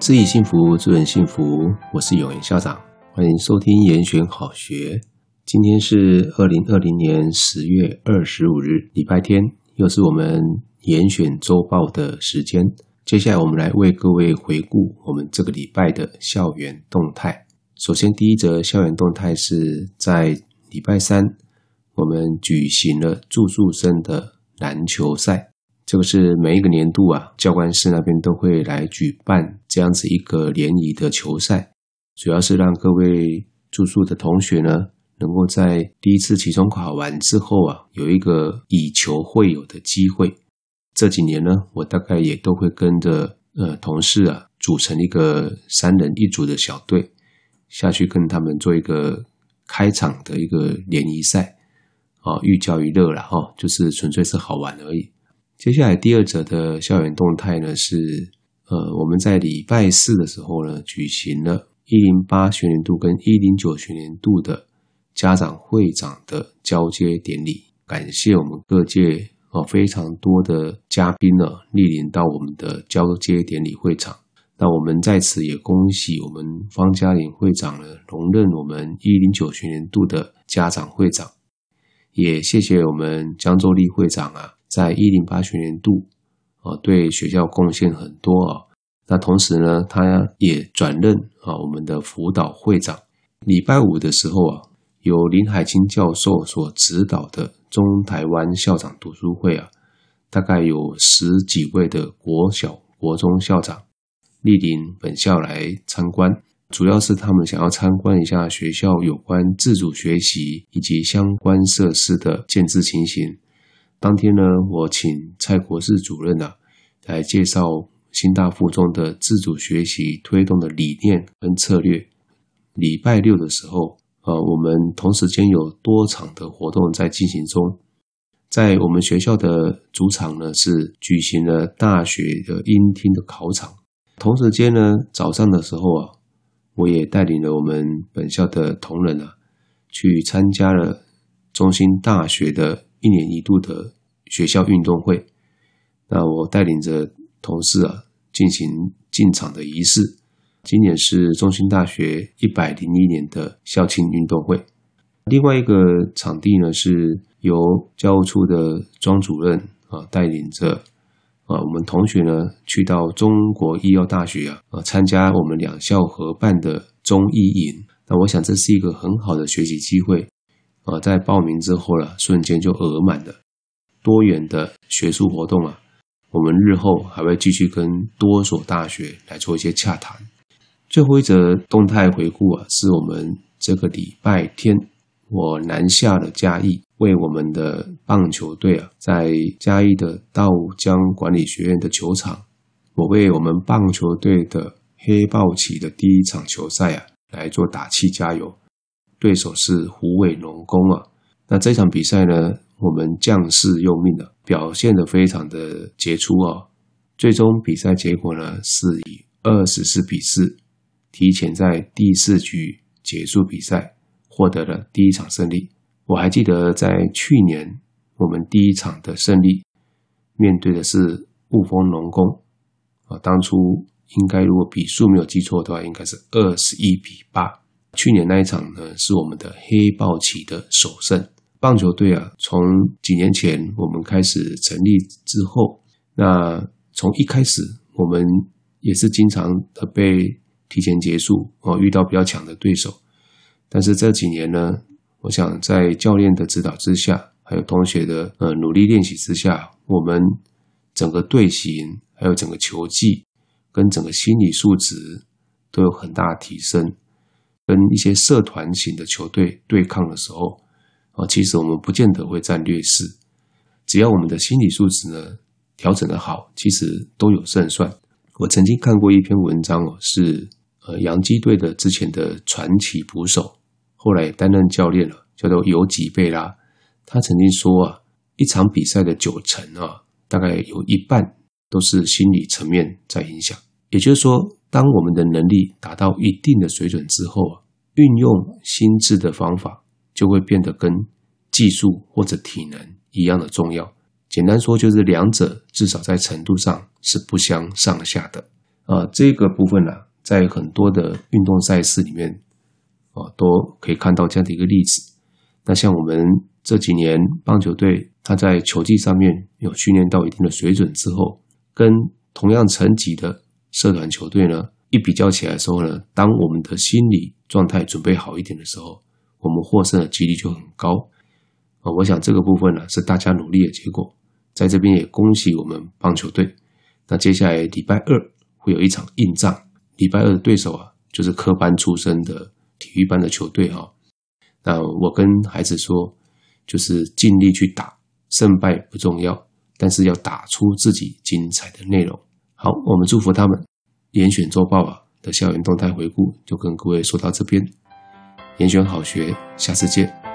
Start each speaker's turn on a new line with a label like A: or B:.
A: 自己幸福，助人幸福。我是永言校长，欢迎收听严选好学。今天是二零二零年十月二十五日，礼拜天，又是我们严选周报的时间。接下来，我们来为各位回顾我们这个礼拜的校园动态。首先，第一则校园动态是在礼拜三，我们举行了住宿生的篮球赛。这个是每一个年度啊，教官室那边都会来举办这样子一个联谊的球赛，主要是让各位住宿的同学呢，能够在第一次期中考完之后啊，有一个以球会友的机会。这几年呢，我大概也都会跟着呃同事啊，组成一个三人一组的小队，下去跟他们做一个开场的一个联谊赛，啊，寓教于乐了哈，就是纯粹是好玩而已。接下来第二则的校园动态呢是，呃，我们在礼拜四的时候呢，举行了一零八学年度跟一零九学年度的家长会长的交接典礼。感谢我们各界哦非常多的嘉宾呢莅临到我们的交接典礼会场。那我们在此也恭喜我们方嘉玲会长呢荣任我们一零九学年度的家长会长，也谢谢我们江州立会长啊。在一零八学年度，啊，对学校贡献很多啊。那同时呢，他也转任啊我们的辅导会长。礼拜五的时候啊，由林海清教授所指导的中台湾校长读书会啊，大概有十几位的国小、国中校长莅临本校来参观，主要是他们想要参观一下学校有关自主学习以及相关设施的建置情形。当天呢，我请蔡国士主任啊来介绍新大附中的自主学习推动的理念跟策略。礼拜六的时候，呃，我们同时间有多场的活动在进行中。在我们学校的主场呢，是举行了大学的英听的考场。同时间呢，早上的时候啊，我也带领了我们本校的同仁啊，去参加了中心大学的。一年一度的学校运动会，那我带领着同事啊进行进场的仪式。今年是中兴大学一百零一年的校庆运动会。另外一个场地呢，是由教务处的庄主任啊带领着啊我们同学呢去到中国医药大学啊啊参加我们两校合办的中医营。那我想这是一个很好的学习机会。啊，在报名之后了，瞬间就额满了。多元的学术活动啊，我们日后还会继续跟多所大学来做一些洽谈。最后一则动态回顾啊，是我们这个礼拜天，我南下了嘉义，为我们的棒球队啊，在嘉义的道江管理学院的球场，我为我们棒球队的黑豹旗的第一场球赛啊，来做打气加油。对手是虎尾农工啊，那这场比赛呢，我们将士用命的表现得非常的杰出啊。最终比赛结果呢，是以二十四比四，提前在第四局结束比赛，获得了第一场胜利。我还记得在去年我们第一场的胜利，面对的是雾峰龙宫啊，当初应该如果比数没有记错的话，应该是二十一比八。去年那一场呢，是我们的黑豹旗的首胜。棒球队啊，从几年前我们开始成立之后，那从一开始我们也是经常的被提前结束哦，遇到比较强的对手。但是这几年呢，我想在教练的指导之下，还有同学的呃努力练习之下，我们整个队形，还有整个球技跟整个心理素质都有很大的提升。跟一些社团型的球队对抗的时候，啊，其实我们不见得会占劣势，只要我们的心理素质呢调整得好，其实都有胜算。我曾经看过一篇文章哦，是呃洋基队的之前的传奇捕手，后来也担任教练了，叫做尤吉贝拉。他曾经说啊，一场比赛的九成啊，大概有一半都是心理层面在影响，也就是说。当我们的能力达到一定的水准之后啊，运用心智的方法就会变得跟技术或者体能一样的重要。简单说，就是两者至少在程度上是不相上下的。啊，这个部分呢、啊，在很多的运动赛事里面，啊，都可以看到这样的一个例子。那像我们这几年棒球队，他在球技上面有训练到一定的水准之后，跟同样层级的社团球队呢，一比较起来的时候呢，当我们的心理状态准备好一点的时候，我们获胜的几率就很高。啊，我想这个部分呢，是大家努力的结果。在这边也恭喜我们棒球队。那接下来礼拜二会有一场硬仗，礼拜二的对手啊，就是科班出身的体育班的球队哈。那我跟孩子说，就是尽力去打，胜败不重要，但是要打出自己精彩的内容。好，我们祝福他们。严选周报啊的校园动态回顾就跟各位说到这边，严选好学，下次见。